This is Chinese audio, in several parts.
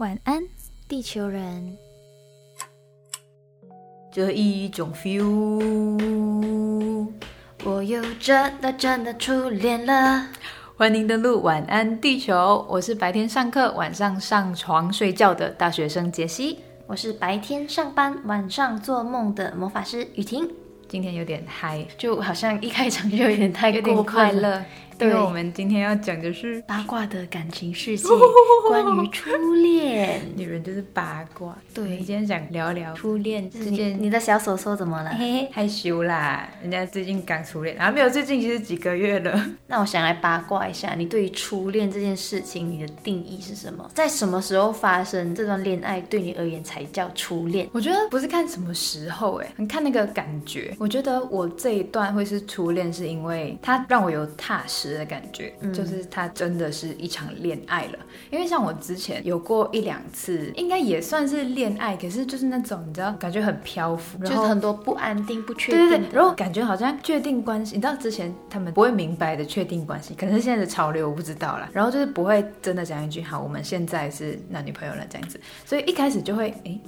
晚安，地球人。这一种 feel，我又真的真的初恋了。欢迎登录晚安地球，我是白天上课、晚上上床睡觉的大学生杰西，我是白天上班、晚上做梦的魔法师雨婷。今天有点嗨，就好像一开场就有点太过快。乐，对因为我们今天要讲的是八卦的感情世界，关于初恋。女人就是八卦。对今天想聊聊初恋就是你这件你的小手手怎么了？嘿嘿害羞啦，人家最近刚初恋，啊没有，最近其实几个月了。那我想来八卦一下，你对于初恋这件事情，你的定义是什么？在什么时候发生这段恋爱，对你而言才叫初恋？我觉得不是看什么时候、哎，你看那个感觉。我觉得我这一段会是初恋，是因为它让我有踏实的感觉，就是它真的是一场恋爱了。因为像我之前有过一两次，应该也算是恋爱，可是就是那种你知道，感觉很漂浮，然后就是很多不安定、不确对对定对，然后感觉好像确定关系，你知道之前他们不会明白的确定关系，可能是现在的潮流，我不知道啦。然后就是不会真的讲一句好，我们现在是男女朋友了这样子，所以一开始就会诶，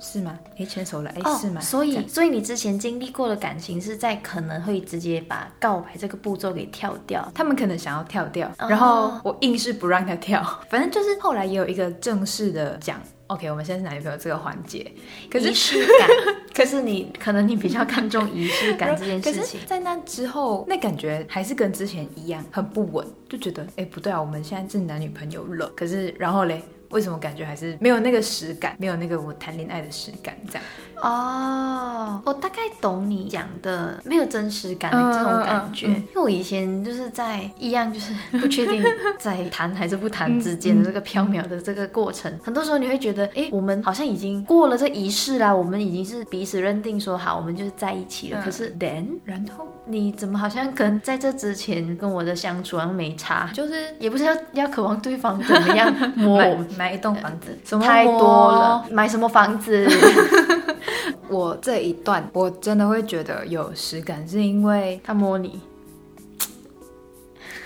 是吗？诶，牵手了，诶，是吗？所以，所以你之前经历过的感情是在可能会直接把告白这个步骤给跳掉。他们可能想要跳掉，哦然后我硬是不让他跳，反正就是后来也有一个正式的讲。OK，我们现在是男女朋友这个环节，可是仪式感，可是你可能你比较看重仪式感这件事情，。在那之后，那感觉还是跟之前一样，很不稳，就觉得哎不对啊，我们现在是男女朋友了。可是然后嘞，为什么感觉还是没有那个实感，没有那个我谈恋爱的实感？这样哦，我大概懂你讲的没有真实感的嗯这种感觉，嗯嗯嗯因为我以前就是在一样就是不确定在谈还是不谈之间的这个飘渺的这个过程，很多时候你会觉得，哎，我们好像已经过了这仪式啦，我们已经是彼此认定说好，我们就是在一起了。嗯可是 then 然后你怎么好像跟在这之前跟我的相处好像没差，就是也不是要要渴望对方怎么样 摸我们。买一栋房子，什么太多摸了，买什么房子？我这一段我真的会觉得有实感，是因为他摸你，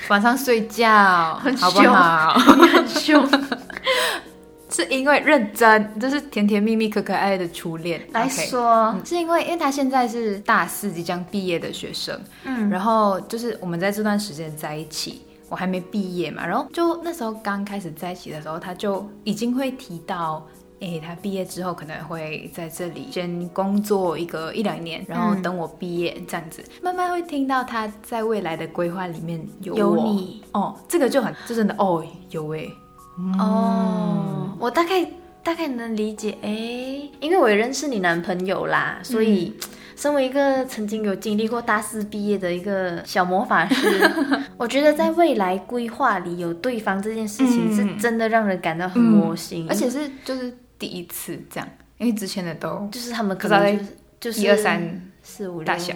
晚上睡觉，很好不好？你很凶。是因为认真，就是甜甜蜜蜜、可可爱爱的初恋。来说，是因为，因为他现在是大四即将毕业的学生，嗯，然后就是我们在这段时间在一起，我还没毕业嘛，然后就那时候刚开始在一起的时候，他就已经会提到。诶，他毕业之后可能会在这里先工作一个一两年，然后嗯等我毕业这样子，慢慢会听到他在未来的规划里面有有我你。哦，这个就很就真的哦有诶，哦，我大概大概能理解，哎，因为我也认识你男朋友啦，所以。身为一个曾经有经历过大四毕业的一个小魔法师，我觉得在未来规划里有对方这件事情嗯。是真的让人感到很窝心，而且是就是第一次这样，因为之前的都就是他们可能就是就是一二三四五六大小。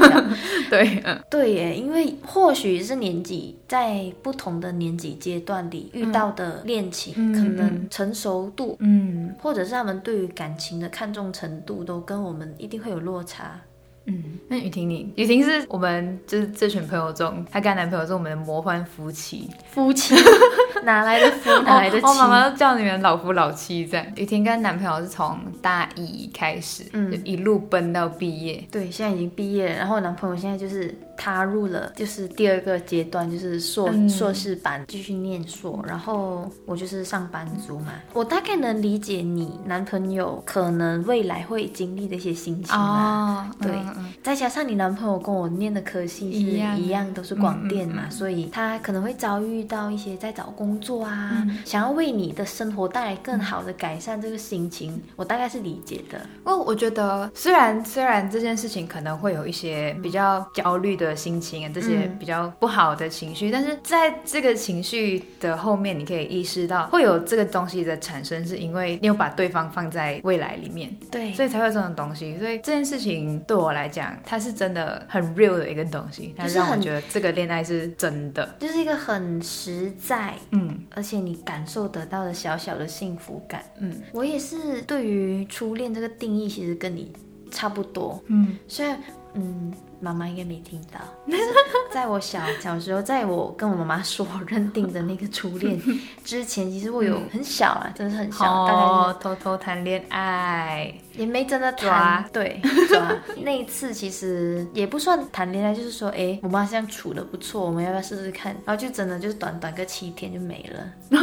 对，嗯。对耶，因为或许是年纪在不同的年纪阶段里遇到的恋情，嗯可能成熟度，嗯。或者是他们对于感情的看重程度，都跟我们一定会有落差。嗯。那雨婷你，雨婷是我们就是这群朋友中，她跟她男朋友是我们的魔幻夫妻，夫妻 哪来的夫，哪来的妻？我妈妈都叫你们老夫老妻这样。雨婷跟男朋友是从大一开始，嗯就一路奔到毕业。对，现在已经毕业了，然后男朋友现在就是踏入了就是第二个阶段，就是硕、嗯硕士班继续念硕，然后我就是上班族嘛，我大概能理解你男朋友可能未来会经历的一些心情啊。哦，对嗯嗯。再加上你男朋友跟我念的科系是一样一样，都是广电嘛，嗯嗯嗯。所以他可能会遭遇到一些在找工作啊，嗯。想要为你的生活带来更好的改善，这个心情我大概是理解的。不过我觉得，虽然虽然这件事情可能会有一些比较焦虑的心情啊，这些嗯。比较不好的情绪，但是在这个情绪的后面，你可以意识到会有这个东西的产生，是因为你有把对方放在未来里面，对，所以才会有这种东西。所以这件事情对我来讲，它是真的很 real 的一个东西，它让我觉得这个恋爱是真的。就是一个很实在，嗯而且你感受得到的小小的幸福感。嗯我也是对于初恋这个定义，其实跟你差不多。嗯虽然，嗯，妈妈应该没听到。在我小小时候，在我跟我妈妈说我认定的那个初恋 之前，其实我有很小啊，真的是很小，大概哦，偷偷谈恋爱，也没真的抓谈。对，抓。那一次其实也不算谈恋爱，就是说，哎，我妈这样处的不错，我们要不要试试看？然后就真的就是短短个七天就没了。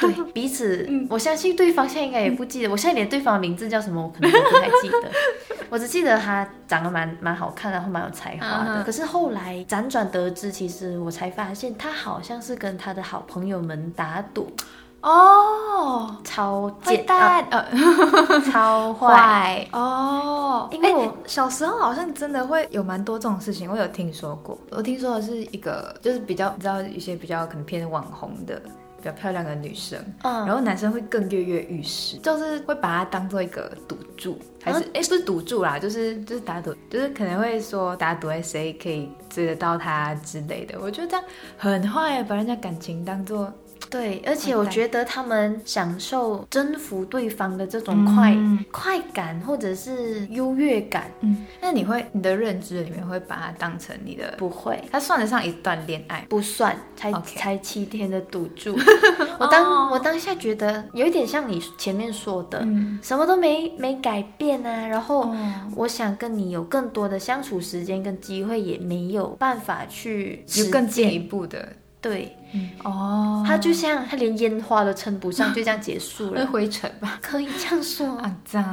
对 彼此，我相信对方现在应该也不记得，我现在连对方的名字叫什么，我可能都不太记得。我只记得他长得蛮蛮好看，然后蛮有才华的。可是后来辗转得知，其实我才发现他好像是跟他的好朋友们打赌，哦，超坏贱，啊蛋，呃，超坏。哦，因为我欸小时候好像真的会有蛮多这种事情，我有听说过。我听说的是一个，就是比较你知道一些比较可能偏网红的。比较漂亮的女生，嗯然后男生会更跃跃欲试，就是会把她当做一个赌注，还是啊哎、不是赌注啦，就是就是打赌，就是可能会说打赌哎谁可以追得到他之类的。我觉得这样很坏，把人家感情当做对，而且我觉得他们享受征服对方的这种快、嗯快感，或者是优越感，嗯，那你会你的认知里面会把它当成你的，不会。它算得上一段恋爱。不算，才才七天的赌注。我当、我当下觉得有一点像你前面说的，嗯什么都没没改变啊。然后哦我想跟你有更多的相处时间跟机会，也没有办法去有更进一。步的对，哦，他就像他连烟花都称不上，就这样结束会了。灰尘吧？可以这样说。啊，脏。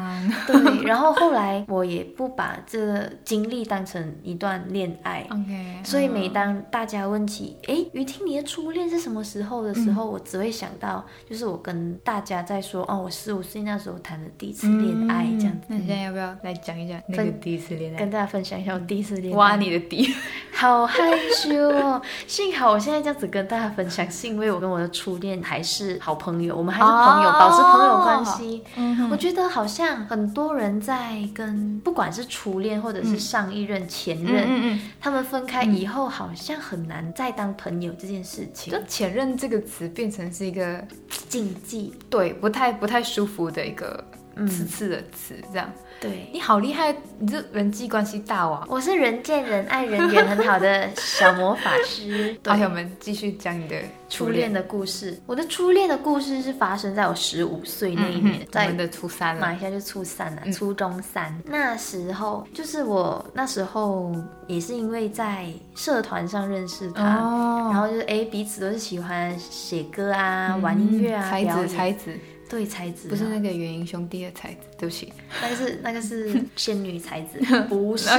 对，然后后来我也不把这经历当成一段恋爱，OK，所以每当大家问起，诶，于听你的初恋是什么时候的时嗯候，我只会想到，就是我跟大家在说，哦，我十五岁那时候谈的第一次恋爱，这样子。那你现在要不要来讲一讲那个第一次恋爱跟？大家分享一下我第一次恋爱，挖你的底。好害羞哦。幸好我现在这样子跟大家分享，是因为我跟我的初恋还是好朋友，我们还是朋友，哦保持朋友关系。嗯我觉得好像很多人在跟不管是初恋或者是上一任、前任，嗯嗯，他们分开以后，好像很难再当朋友这件事情就，前任这个词变成是一个禁忌。对不太不太舒服的一个嗯刺刺的词，这样。对，你好厉害，你这人际关系大王。我是人见人爱、人缘很好的小魔法师。对 OK，我们继续讲你的初恋的故事，我的初恋的故事是发生在我十五岁那一年，我在们的初三了。马来西亚就初三了、初中三。那时候就是我那时候也是因为在社团上认识他，哦然后就是哎彼此都是喜欢写歌啊、玩音乐啊、才子。才子，对才子不是啊那个元英兄弟的才子，对不起。那个是那个是仙女才子，不是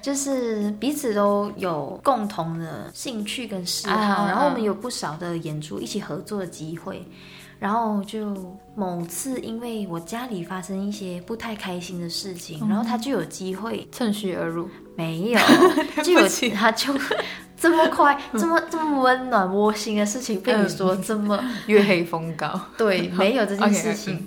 就是彼此都有共同的兴趣跟嗜好，啊然后我们有不少的演出一起合作的机会。然后就某次，因为我家里发生一些不太开心的事情，然后他就有机会，趁虚而入。没有，就有起他就这么快，这么这么温暖窝心的事情被你说这么 月黑风高。对，没有这件事情。嗯。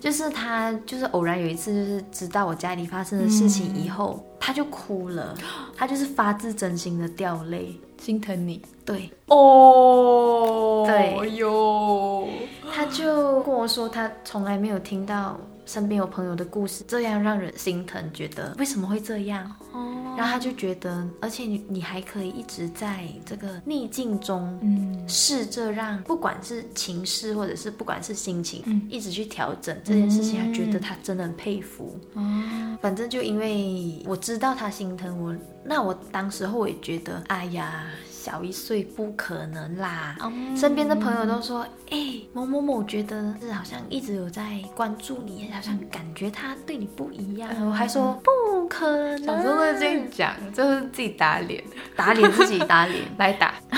就是他，就是偶然有一次，就是知道我家里发生的事情以后，他就哭了，他就是发自真心的掉泪。心疼你。对，哦对。哟，他就跟我说，他从来没有听到身边有朋友的故事这样让人心疼，觉得为什么会这样？哦，然后他就觉得，而且你你还可以一直在这个逆境中，嗯，试着让不管是情势或者是不管是心情，嗯一直去调整这件事情，他觉得他真的很佩服。哦，反正就因为我知道他心疼我，那我当时候我也觉得，哎呀，小一岁不可能啦。身边的朋友都说，哎、某某某觉得是好像一直有在关注你，好像感觉他对你不一样。我还说不可能，小时候会这样讲，就是自己打脸，打脸自己打脸。来打。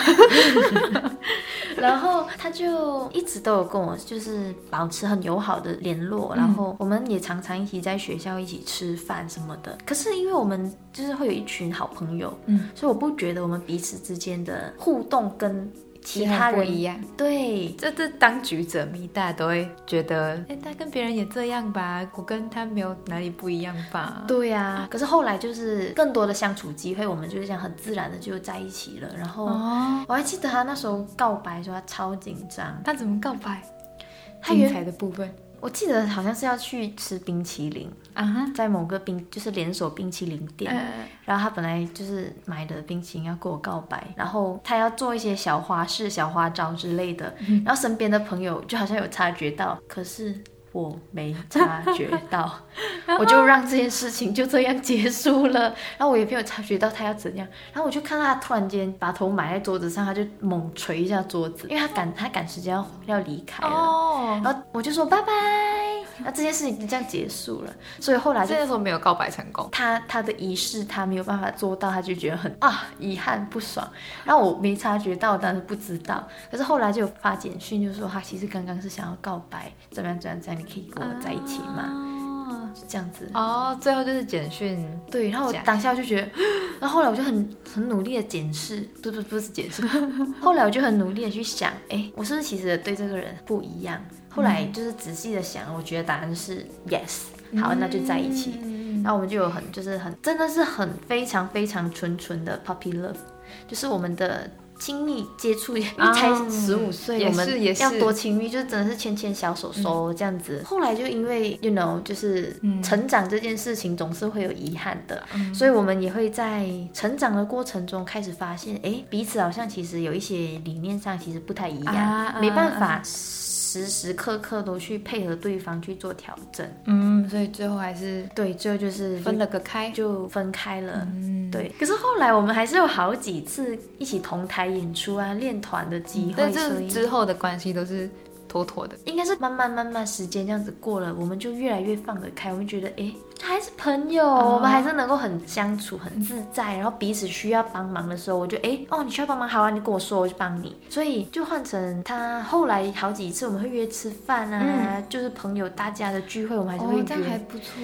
然后他就一直都有跟我就是保持很友好的联络，然后我们也常常一起在学校一起吃饭什么的。可是因为我们就是会有一群好朋友，嗯，所以我不觉得我们彼此之间的互动跟其他人不一样。对。这这当局者迷，大家都会觉得，哎，他跟别人也这样吧，我跟他没有哪里不一样吧？对呀、可是后来就是更多的相处机会，我们就是这样很自然的就在一起了。然后哦，我还记得他那时候告白说他超紧张，他怎么告白？精他精彩的部分，我记得好像是要去吃冰淇淋，啊哈，在某个冰就是连锁冰淇淋店，嗯然后他本来就是买的冰淇淋要跟我告白，然后他要做一些小花式、小花招之类的，然后身边的朋友就好像有察觉到，可是我没察觉到，我就让这件事情就这样结束了，然后我也没有察觉到他要怎样，然后我就看到他突然间把头埋在桌子上，他就猛捶一下桌子，因为他赶他赶时间要要离开了。哦，然后我就说拜拜，那这件事情就这样结束了。所以后来就这个时候没有告白成功。他他的仪式他没有办法做到，他就觉得很啊遗憾不爽。然后我没察觉到，但是不知道。可是后来就有发简讯，就说他其实刚刚是想要告白，怎么样怎么样怎样，你可以跟我在一起吗？哦是这样子。哦，最后就是简讯，对，然后我当下就觉得，然后后来我就很很努力的检视，不不不是检视，后来我就很努力的去想，哎，我是不是其实对这个人不一样？后来就是仔细的想，我觉得答案是 yes，好，那就在一起。嗯然后我们就有很就是很真的是很非常非常纯纯的 puppy love，就是我们的亲密接触，因为才十五岁，我们要多亲密，就是真的是牵牵小手手这样子。后来就因为 you know，就是嗯成长这件事情总是会有遗憾的，所以我们也会在成长的过程中开始发现，哎，彼此好像其实有一些理念上其实不太一样，啊。没办法时时刻刻都去配合对方去做调整。嗯，所以最后还是对，最后就是分了个开。就分开了。嗯，对，可是后来我们还是有好几次一起同台演出啊、练团的机会，但所以这之后的关系都是妥妥的。应该是慢慢慢慢时间这样子过了，我们就越来越放得开，我们觉得诶还是朋友，我们还是能够很相处、很自在，然后彼此需要帮忙的时候，我就哎哦你需要帮忙，好啊，你跟我说，我就帮你。所以就换成他后来好几次我们会约吃饭啊，就是朋友大家的聚会，我们还是会哦，这样还。不错。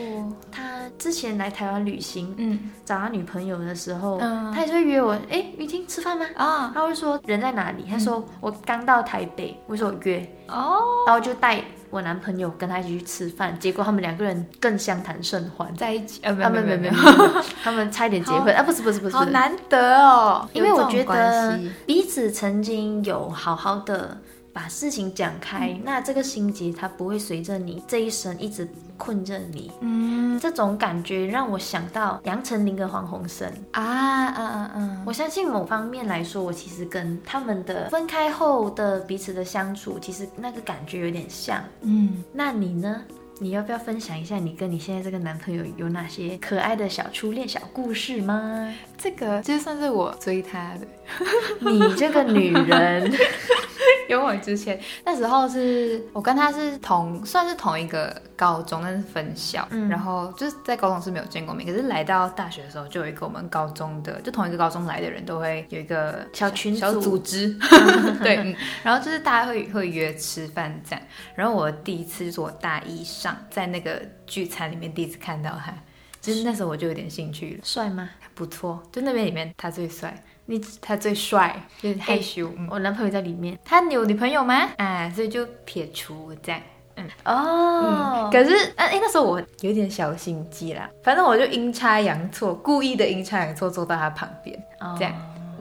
他之前来台湾旅行，嗯找他女朋友的时候，嗯他也是会约我，哎，雨婷吃饭吗？啊他会说人在哪里？他说我刚到台北，我说我约，哦，然后就带我男朋友跟他一起去吃饭，结果他们两个人更相谈甚欢。在一起呃，没啊，有没有没有没有，没有 他们差一点结婚啊！不是不是不是，好难得哦，因为我觉得彼此曾经有好好的把事情讲开，那这个心结它不会随着你这一生一直困着你。嗯这种感觉让我想到杨丞琳跟黄鸿升。啊啊啊啊，我相信某方面来说，我其实跟他们的分开后的彼此的相处，其实那个感觉有点像。嗯，那你呢？你要不要分享一下你跟你现在这个男朋友有哪些可爱的小初恋小故事吗？这个就算是我追他的。你这个女人，因为我之前那时候是我跟他是同算是同一个高中，但是分校，嗯。然后就是在高中是没有见过面，可是来到大学的时候，就有一个我们高中的，就同一个高中来的人都会有一个小群小组组织，对，嗯，然后就是大家会会约吃饭这样，然后我第一次就是我大一上在那个聚餐里面第一次看到他。其实那时候我就有点兴趣了，帅吗？不错，就那边里面他最帅，你他最帅，就是害羞，嗯我男朋友在里面他有女朋友吗？啊，所以就撇除这样。哦。可是，啊，哎，那时候我有点小心机啦，反正我就阴差阳错，故意的阴差阳错坐到他旁边，哦这样。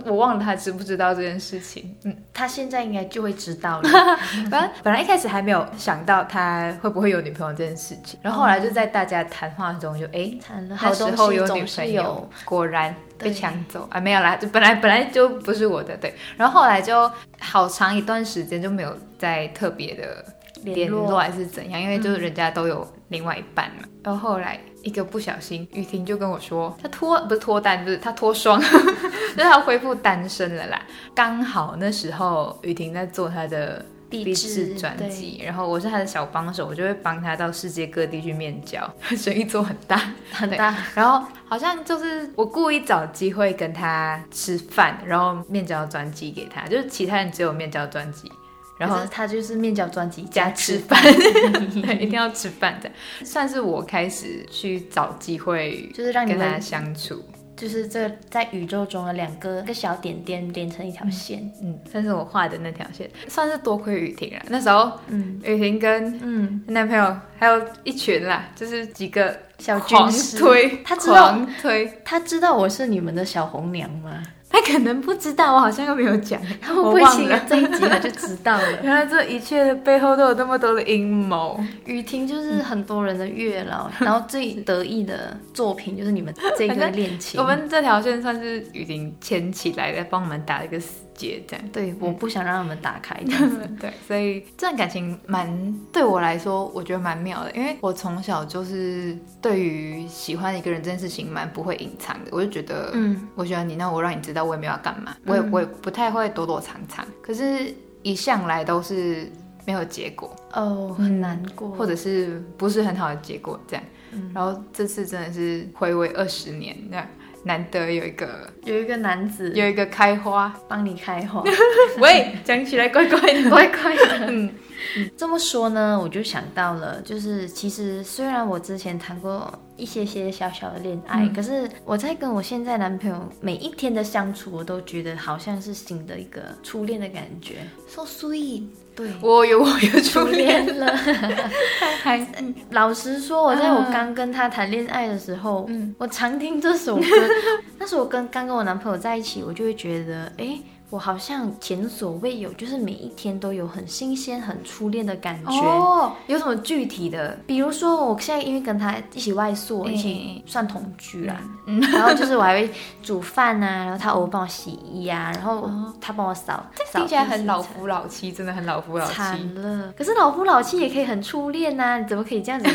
我忘了他知不知道这件事情。嗯，他现在应该就会知道了。反正本来一开始还没有想到他会不会有女朋友这件事情，然后后来就在大家谈话中就哎。那时候有女朋友，，果然被抢走啊！没有啦，就本来本来就不是我的，对。然后后来就好长一段时间就没有再特别的联络还是怎样，因为就是人家都有另外一半嘛。然后后来一个不小心，雨婷就跟我说，她脱不是脱单，就是她脱双，就是她恢复单身了啦。刚好那时候雨婷在做她的。励励志志专辑，然后我是她的小帮手，我就会帮她到世界各地去面交，生意做很大。很大。然后好像就是我故意找机会跟他吃饭，然后面交专辑给他，就是其他人只有面交专辑，然后他就是面交专辑加加吃吃饭饭，，对，一定要吃饭的，算是我开始去找机会就是让你跟他们相处，就是这在宇宙中的两个个小点点连成一条线。嗯，算是我画的那条线，算是多亏雨婷了。那时候嗯。雨婷跟嗯，男朋友还有一群啦，就是几个小狂军师，推，他知道狂推，他知道我是你们的小红娘吗？他他可能不知道，我好像又没有讲，我忘了。这一集他就知道了？原来这一切的背后都有那么多的阴谋。雨婷就是很多人的月老，然后最得意的作品就是你们这个恋情。我们这条线算是雨婷牵起来的，帮我们打了一个死结，这样。对，我不想让他们打开这样子。对，所以这段感情蛮对我来说，我觉得蛮妙的，因为我从小就是对于喜欢一个人这件事情蛮不会隐藏的，我就觉得，嗯，我喜欢你，那我让你知道，我也没有要干嘛，我也我也不太会躲躲藏藏，可是一向来都是没有结果，哦，很难过，或者是不是很好的结果这样，然后这次真的是回味二十年，这样难得有一个有一个男子有一个开花，帮你开花，喂，讲起来怪怪的，怪怪的。嗯。这么说呢，我就想到了，就是其实虽然我之前谈过一些些小小的恋爱，嗯。可是我在跟我现在男朋友每一天的相处，我都觉得好像是新的一个初恋的感觉。，so sweet，对，我有我有初初恋。恋了。还老实说，我在我刚跟他谈恋爱的时候，嗯我常听这首歌。那时候我跟刚跟我男朋友在一起，我就会觉得，哎，我好像前所未有，就是每一天都有很新鲜、很初恋的感觉。哦，有什么具体的？比如说，我现在因为跟他一起外宿，嗯一起算同居啦，嗯 然后就是我还会煮饭啊，然后他偶尔帮我洗衣啊，然后他帮我扫，扫听起来很老夫老妻，真的很老夫老妻。惨了。可是老夫老妻也可以很初恋呐、你怎么可以这样子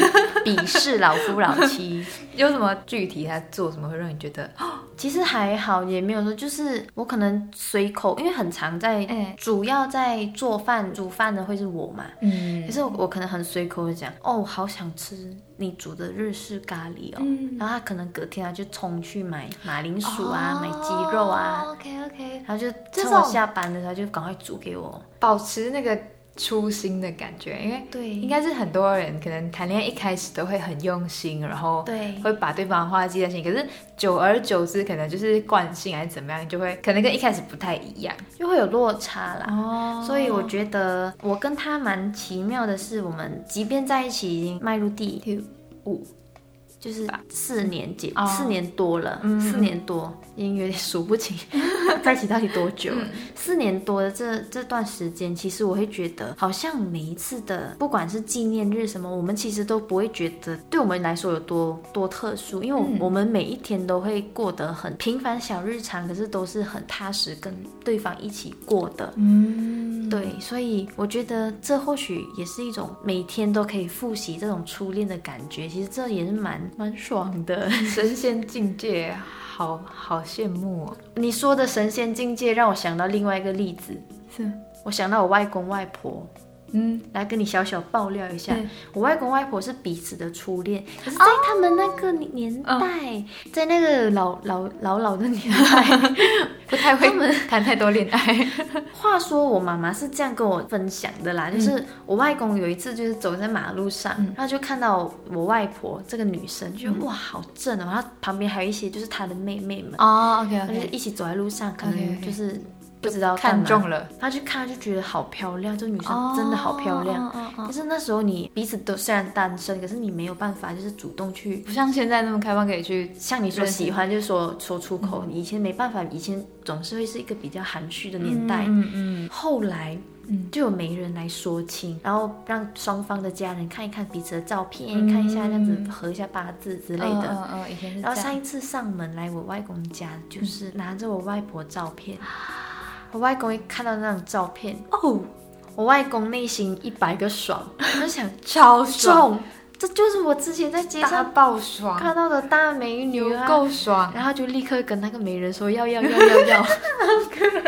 鄙视老夫老妻？有什么具体他做什么会让你觉得？其实还好，也没有说，就是我可能随口，因为很常在，哎主要在做饭煮饭的会是我嘛。嗯。可是我我可能很随口的讲，哦，好想吃你煮的日式咖喱哦，嗯。然后他可能隔天啊就冲去买马铃薯啊，买鸡肉啊，，OK OK，然后就这趁我下班的时候就赶快煮给我。保持那个初心的感觉，因为对，应该是很多人可能谈恋爱一开始都会很用心，然后对会把对方的话记在心里，可是久而久之，可能就是惯性还是怎么样，就会可能跟一开始不太一样。就会有落差啦。哦所以我觉得我跟他蛮奇妙的是，我们即便在一起已经迈入第五，就是四年结、哦。四年多了，嗯四年多已经有点数不清 在一起到底多久了。嗯。四年多的这这段时间，其实我会觉得，好像每一次的不管是纪念日什么，我们其实都不会觉得对我们来说有多多特殊，因为我们每一天都会过得很平凡小日常，可是都是很踏实跟对方一起过的。嗯，对，所以我觉得这或许也是一种每天都可以复习这种初恋的感觉，其实这也是蛮蛮爽的。神仙境界，好好羡慕哦。你说的神仙境界让我想到另外一个例子，是，我想到我外公外婆。嗯，来跟你小小爆料一下对，我外公外婆是彼此的初恋，可是，在他们那个年代，在那个老老老老的年代，不太会 谈太多恋爱。话说我妈妈是这样跟我分享的啦，就是我外公有一次就是走在马路上，然后就看到我外婆这个女生，就觉得哇好正哦，然后旁边还有一些就是她的妹妹们，哦，OK 她就是一起走在路上，可能就是不知道看中了，他去看就觉得好漂亮，这女生真的好漂亮。哦哦哦可是那时候你彼此都虽然单身，可是你没有办法就是主动去不像现在那么开放，可以去像你说喜欢，就是说说出口。你以前没办法，以前总是会是一个比较含蓄的年代。嗯嗯后来，嗯就有媒人来说亲，然后让双方的家人看一看彼此的照片，看一下这样子合一下八字之之类的。嗯嗯，以前是。然后上一次上门来我外公家，就是拿着我外婆照片，我外公一看到那张照片，哦，我外公内心一百个爽，我就想超爽，这就是我之前在街上爆爽，看到的大美女有啊。够爽，然后就立刻跟那个媒人说要要要要要，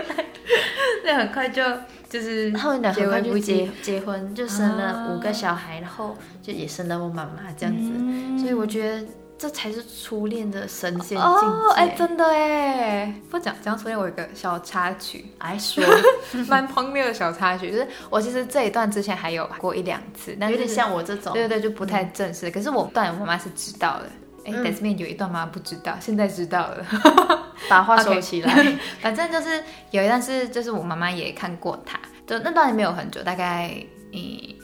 那很快就就是他们俩很快就不结及结婚，就生了啊五个小孩，然后就也生了我妈妈这样子，嗯。所以我觉得这才是初恋的神仙境界。哦，哎，真的哎，不讲讲初恋，我有一个小插曲，哎说，蛮荒谬的小插曲，就是我其实这一段之前还有过一两次，但有点像我这种，对对对，就不太正式。可是我段我妈妈是知道的。哎、嗯但是面有一段妈妈不知道，现在知道了。把话收起来。反正就是有一段是，就是我妈妈也看过他，就那段也没有很久，大概嗯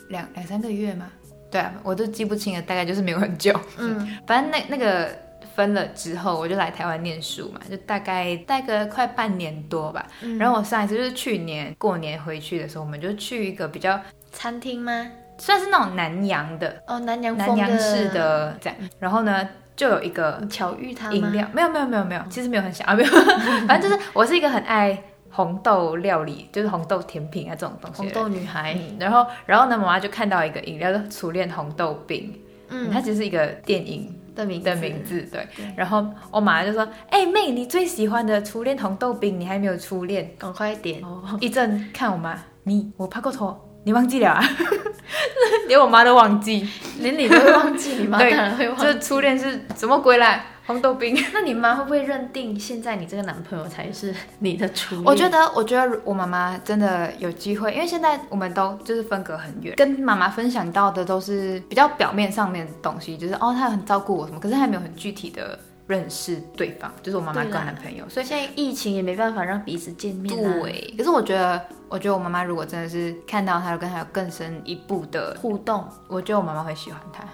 两两三个月嘛。对啊，我都记不清了，大概就是没有很久。嗯，反正那那个分了之后，我就来台湾念书嘛，就大概待个快半年多吧。嗯然后我上一次就是去年过年回去的时候，我们就去一个比较餐厅吗？算是那种南洋的哦，南洋南风洋式的这样，然后呢就有一个巧遇他？饮料，没有没有没有没有，其实没有很想啊，没有，反正就是我是一个很爱红豆料理，就是红豆甜品啊这种东西。红豆女孩。嗯，然后然后呢，妈妈就看到一个饮料叫初恋红豆冰，嗯，它其实是一个电影的名字的名字，对对。然后我妈妈就说：“哎、妹，你最喜欢的初恋红豆冰，你还没有初恋。赶快点。”一阵看我妈，你我拍过头，你忘记了啊？连我妈都忘记，连你都会忘记，你妈当对然会忘记。这初恋是什么鬼啦？红豆冰。那你妈会不会认定现在你这个男朋友才是你的初恋？我觉得，我觉得我妈妈真的有机会，因为现在我们都就是分隔很远，跟妈妈分享到的都是比较表面上面的东西，就是哦，她很照顾我什么，可是还没有很具体的认识对方，就是我妈妈跟男朋友，所以现在疫情也没办法让彼此见面、啊。对。可是我觉得，我觉得我妈妈如果真的是看到他，跟他有更深一步的，互动，我觉得我妈妈会喜欢他。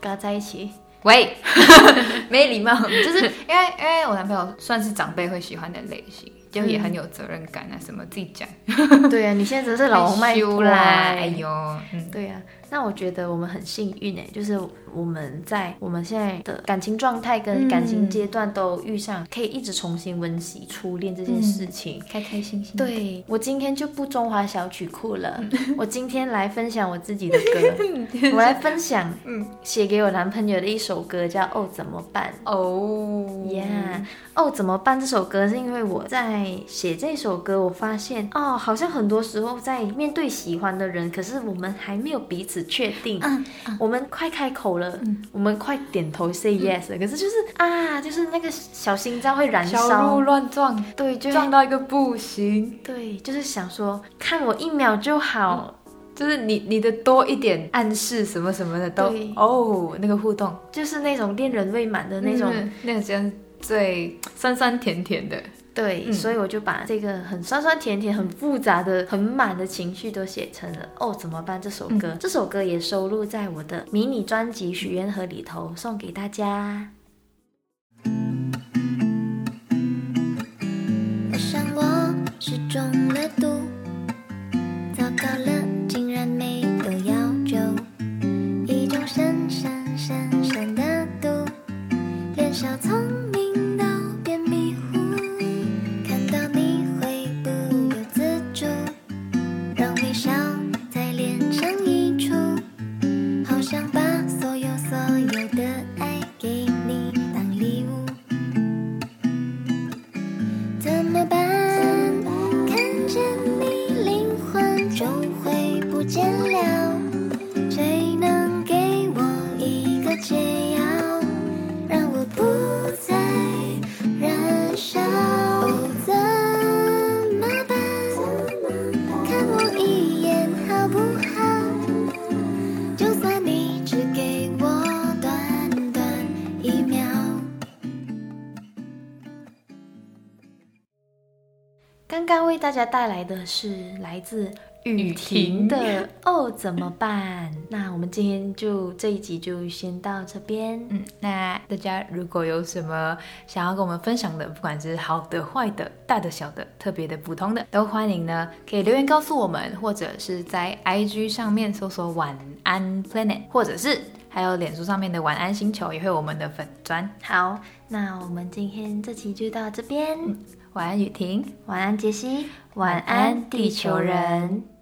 跟他在一起。喂，没礼貌，就是因为因为我男朋友算是长辈会喜欢的类型，就也很有责任感啊，什么自己讲。对啊，你现在只是老红 卖害羞啦，欸哎呦，嗯，对呀、那我觉得我们很幸运哎，就是我们在我们现在的感情状态跟感情阶段都遇上，可以一直重新温习初恋这件事情。开开心心。，对我今天就不中华小曲库了，我今天来分享我自己的歌，我来分享写给我男朋友的一首歌，叫《哦怎么办》。哦，，Yeah，，哦，怎么办？这首歌是因为我在写这首歌，我发现哦，好像很多时候在面对喜欢的人，可是我们还没有彼此确定，嗯我们快开口了，我们快点头 say yes，了、可是就是啊，就是那个小心脏会燃小鹿烧，乱撞，对，就撞到一个不行，对，就是想说看我一秒就好，就是你你的多一点暗示什么什么的都哦，那个互动。就是那种恋人未满的那种。嗯那个真最酸酸甜甜的，对，嗯所以我就把这个很酸酸甜甜、很复杂的、很满的情绪都写成了《哦怎么办》这首歌。这首歌也收录在我的迷你专辑《许愿盒》里头，送给大家。带来的是来自雨婷的《哦怎么办》。那我们今天就这一集就先到这边。嗯，那大家如果有什么想要跟我们分享的，不管是好的、坏的、大的、小的、特别的、普通的，都欢迎呢，可以留言告诉我们，或者是在 IG 上面搜索“晚安 Planet”，或者是还有脸书上面的“晚安星球”，也会有我们的粉砖。好，那我们今天这期就到这边。晚安，雨婷。晚安，杰西。晚安，地球人。